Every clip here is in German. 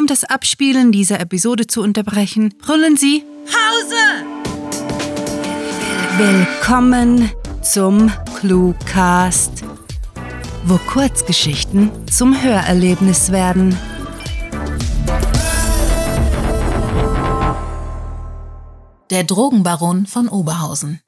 Um das Abspielen dieser Episode zu unterbrechen, brüllen Sie Pause! Willkommen zum Cluecast, wo Kurzgeschichten zum Hörerlebnis werden. Der Drogenbaron von Oberhausen.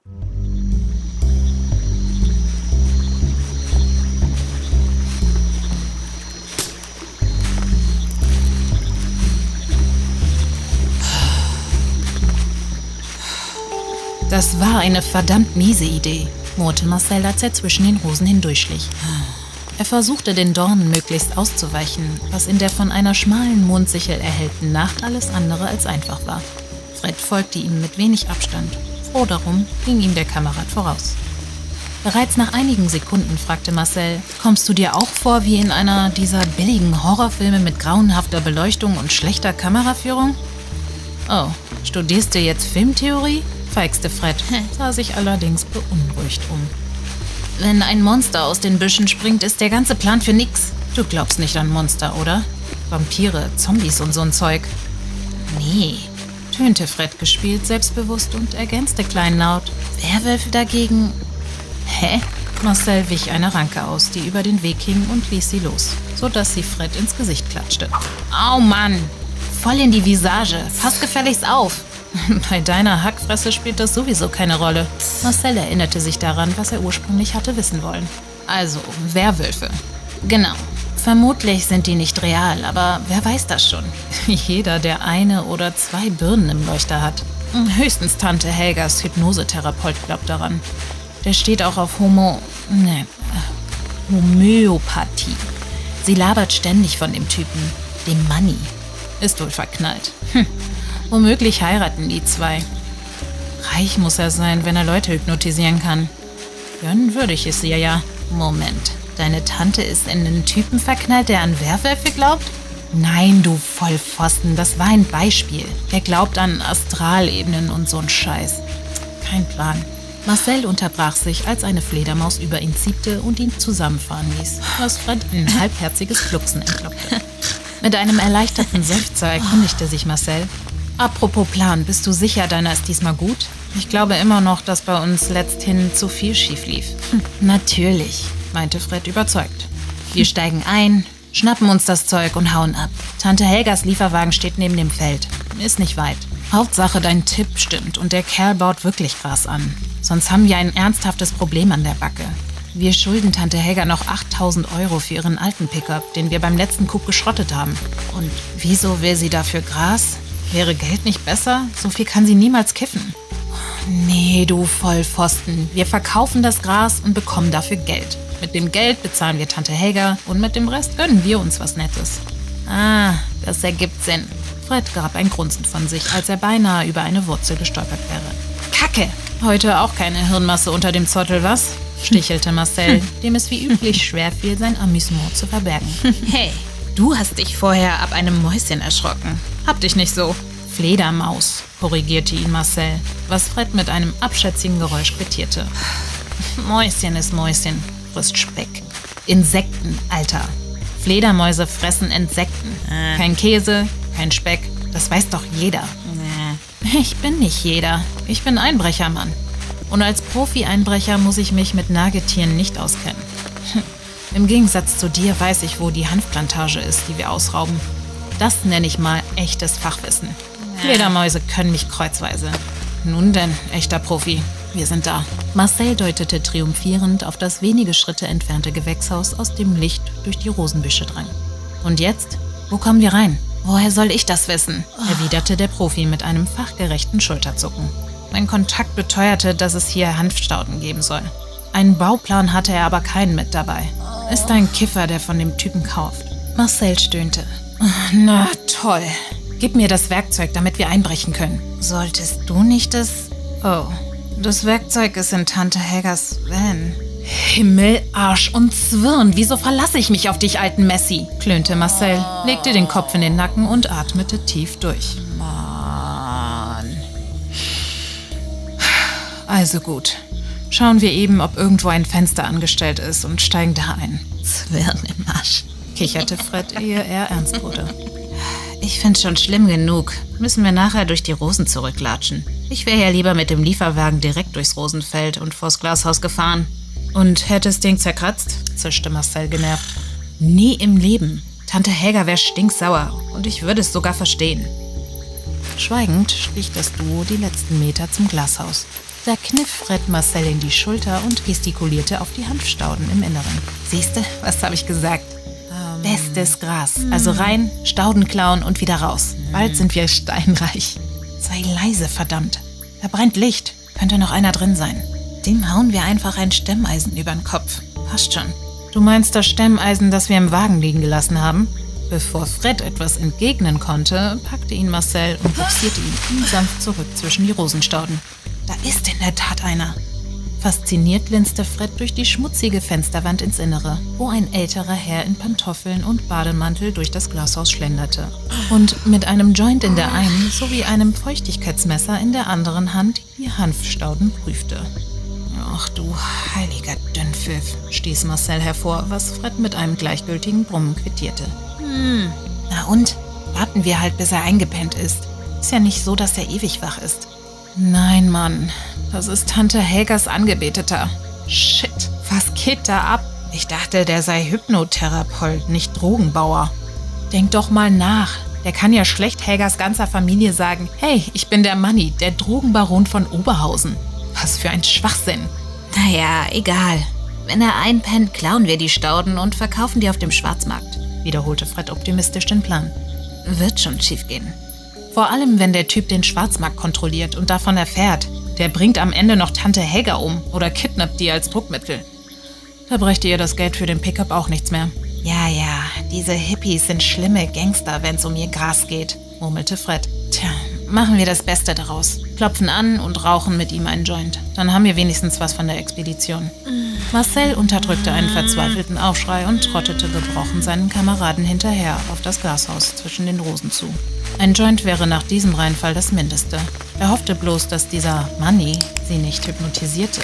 Das war eine verdammt miese Idee, murrte Marcel, als er zwischen den Rosen hindurchschlich. Er versuchte den Dornen möglichst auszuweichen, was in der von einer schmalen Mondsichel erhellten Nacht alles andere als einfach war. Fred folgte ihm mit wenig Abstand. Froh darum ging ihm der Kamerad voraus. Bereits nach einigen Sekunden fragte Marcel, kommst du dir auch vor wie in einer dieser billigen Horrorfilme mit grauenhafter Beleuchtung und schlechter Kameraführung? Oh, studierst du jetzt Filmtheorie? Feixte Fred, sah sich allerdings beunruhigt um. Wenn ein Monster aus den Büschen springt, ist der ganze Plan für nix. Du glaubst nicht an Monster, oder? Vampire, Zombies und so ein Zeug. Nee, tönte Fred gespielt, selbstbewusst und ergänzte kleinlaut. Werwölfe dagegen. Hä? Marcel wich eine Ranke aus, die über den Weg hing und ließ sie los, sodass sie Fred ins Gesicht klatschte. Au Mann! Voll in die Visage. Pass gefälligst auf! Bei deiner Hackfresse spielt das sowieso keine Rolle. Marcel erinnerte sich daran, was er ursprünglich hatte wissen wollen. Also, Werwölfe. Genau. Vermutlich sind die nicht real, aber wer weiß das schon? Jeder, der eine oder zwei Birnen im Leuchter hat. Höchstens Tante Helgas Hypnosetherapeut glaubt daran. Der steht auch auf Homo. ne. Homöopathie. Sie labert ständig von dem Typen, dem Manni. Ist wohl verknallt. Hm. Womöglich heiraten die zwei. Reich muss er sein, wenn er Leute hypnotisieren kann. Gönnen würde ich es ihr ja. Moment, deine Tante ist in einen Typen verknallt, der an Werwölfe glaubt? Nein, du Vollpfosten, das war ein Beispiel. Der glaubt an Astralebenen und so'n Scheiß. Kein Plan. Marcel unterbrach sich, als eine Fledermaus über ihn ziepte und ihn zusammenfahren ließ, was Fred ein halbherziges Glucksen entlockte. Mit einem erleichterten Seufzer erkundigte sich Marcel. Apropos Plan, bist du sicher, deiner ist diesmal gut? Ich glaube immer noch, dass bei uns letzthin zu viel schief lief. Hm, natürlich, meinte Fred überzeugt. Wir steigen ein, schnappen uns das Zeug und hauen ab. Tante Helgas Lieferwagen steht neben dem Feld. Ist nicht weit. Hauptsache, dein Tipp stimmt und der Kerl baut wirklich Gras an. Sonst haben wir ein ernsthaftes Problem an der Backe. Wir schulden Tante Helga noch 8000 Euro für ihren alten Pickup, den wir beim letzten Coup geschrottet haben. Und wieso will sie dafür Gras? Wäre Geld nicht besser? So viel kann sie niemals kiffen. Nee, du Vollpfosten. Wir verkaufen das Gras und bekommen dafür Geld. Mit dem Geld bezahlen wir Tante Helga und mit dem Rest gönnen wir uns was Nettes. Ah, das ergibt Sinn. Fred gab ein Grunzen von sich, als er beinahe über eine Wurzel gestolpert wäre. Kacke! Heute auch keine Hirnmasse unter dem Zottel, was? stichelte Marcel, dem es wie üblich schwerfiel, sein Amüsement zu verbergen. Hey, du hast dich vorher ab einem Mäuschen erschrocken. Hab dich nicht so. Fledermaus, korrigierte ihn Marcel, was Fred mit einem abschätzigen Geräusch quittierte. Mäuschen ist Mäuschen, frisst Speck. Insekten, Alter. Fledermäuse fressen Insekten. Äh. Kein Käse, kein Speck, das weiß doch jeder. Nee. Ich bin nicht jeder. Ich bin Einbrechermann. Und als Profi-Einbrecher muss ich mich mit Nagetieren nicht auskennen. Im Gegensatz zu dir weiß ich, wo die Hanfplantage ist, die wir ausrauben. Das nenne ich mal echtes Fachwissen. Fledermäuse können mich kreuzweise. Nun denn, echter Profi, wir sind da. Marcel deutete triumphierend auf das wenige Schritte entfernte Gewächshaus, aus dem Licht durch die Rosenbüsche drang. Und jetzt? Wo kommen wir rein? Woher soll ich das wissen? erwiderte der Profi mit einem fachgerechten Schulterzucken. Mein Kontakt beteuerte, dass es hier Hanfstauden geben soll. Einen Bauplan hatte er aber keinen mit dabei. Ist ein Kiffer, der von dem Typen kauft. Marcel stöhnte. Na toll. Gib mir das Werkzeug, damit wir einbrechen können. Solltest du nicht das... Oh, das Werkzeug ist in Tante Helgas Van. Himmel, Arsch und Zwirn, wieso verlasse ich mich auf dich, alten Messi? klönte Marcel, legte den Kopf in den Nacken und atmete tief durch. Mann. Also gut. Schauen wir eben, ob irgendwo ein Fenster angestellt ist und steigen da ein. Zwirn im Arsch, kicherte Fred, ehe er ernst wurde. Ich find's schon schlimm genug. Müssen wir nachher durch die Rosen zurücklatschen. Ich wäre ja lieber mit dem Lieferwagen direkt durchs Rosenfeld und vors Glashaus gefahren. Und hätte das Ding zerkratzt? zischte Marcel genervt. Nie im Leben. Tante Helga wäre stinksauer und ich würde es sogar verstehen. Schweigend schlich das Duo die letzten Meter zum Glashaus. Da kniff Fred Marcel in die Schulter und gestikulierte auf die Hanfstauden im Inneren. Siehste, was habe ich gesagt? Ähm, Bestes Gras. Also rein, Stauden klauen und wieder raus. Bald sind wir steinreich. Sei leise, verdammt. Da brennt Licht. Könnte noch einer drin sein. Dem hauen wir einfach ein Stemmeisen über den Kopf. Passt schon. Du meinst das Stemmeisen, das wir im Wagen liegen gelassen haben? Bevor Fred etwas entgegnen konnte, packte ihn Marcel und boxierte ihn sanft zurück zwischen die Rosenstauden. Da ist in der Tat einer. Fasziniert linste Fred durch die schmutzige Fensterwand ins Innere, wo ein älterer Herr in Pantoffeln und Bademantel durch das Glashaus schlenderte und mit einem Joint in der einen sowie einem Feuchtigkeitsmesser in der anderen Hand die Hanfstauden prüfte. Ach du heiliger Dünnpfiff, stieß Marcel hervor, was Fred mit einem gleichgültigen Brummen quittierte. Hm, na und? Warten wir halt, bis er eingepennt ist. Ist ja nicht so, dass er ewig wach ist. Nein, Mann. Das ist Tante Helgas Angebeteter. Shit, was geht da ab? Ich dachte, der sei Hypnotherapeut, nicht Drogenbauer. Denk doch mal nach. Der kann ja schlecht Helgas ganzer Familie sagen, hey, ich bin der Manni, der Drogenbaron von Oberhausen. Was für ein Schwachsinn. Naja, egal. Wenn er einpennt, klauen wir die Stauden und verkaufen die auf dem Schwarzmarkt, wiederholte Fred optimistisch den Plan. Wird schon schiefgehen. Vor allem, wenn der Typ den Schwarzmarkt kontrolliert und davon erfährt. Der bringt am Ende noch Tante Helga um oder kidnappt die als Druckmittel. Da bräuchte ihr das Geld für den Pickup auch nichts mehr. Ja, ja, diese Hippies sind schlimme Gangster, wenn's um ihr Gras geht, murmelte Fred. Tja, machen wir das Beste daraus. Klopfen an und rauchen mit ihm einen Joint. Dann haben wir wenigstens was von der Expedition. Marcel unterdrückte einen verzweifelten Aufschrei und trottete gebrochen seinen Kameraden hinterher auf das Glashaus zwischen den Rosen zu. Ein Joint wäre nach diesem Reinfall das Mindeste. Er hoffte bloß, dass dieser Money sie nicht hypnotisierte.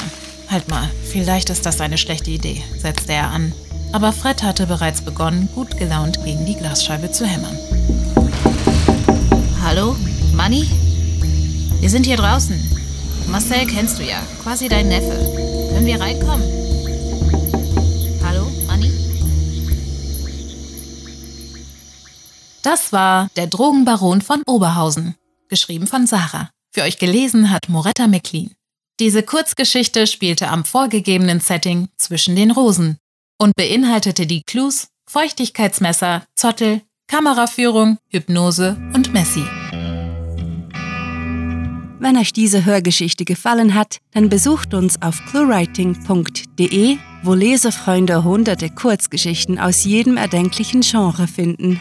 Halt mal, vielleicht ist das eine schlechte Idee, setzte er an. Aber Fred hatte bereits begonnen, gut gelaunt gegen die Glasscheibe zu hämmern. Hallo? Money? Wir sind hier draußen. Marcel kennst du ja, quasi dein Neffe. Können wir reinkommen? Das war Der Drogenbaron von Oberhausen, geschrieben von Sarah. Für euch gelesen hat Moretta McLean. Diese Kurzgeschichte spielte am vorgegebenen Setting zwischen den Rosen und beinhaltete die Clues Feuchtigkeitsmesser, Zottel, Kameraführung, Hypnose und Messi. Wenn euch diese Hörgeschichte gefallen hat, dann besucht uns auf cluewriting.de, wo Lesefreunde hunderte Kurzgeschichten aus jedem erdenklichen Genre finden.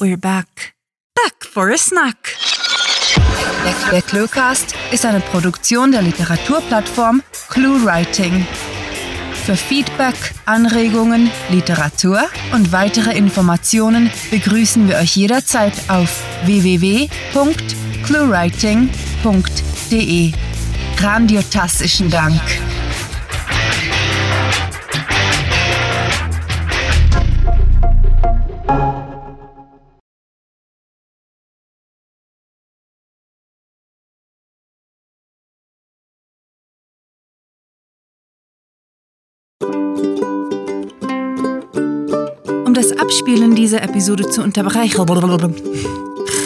We're back. Back for a snack. Der Cluecast ist eine Produktion der Literaturplattform ClueWriting. Für Feedback, Anregungen, Literatur und weitere Informationen begrüßen wir euch jederzeit auf www.cluewriting.de. Grandiotastischen Dank. Das Abspielen dieser Episode zu unterbrechen,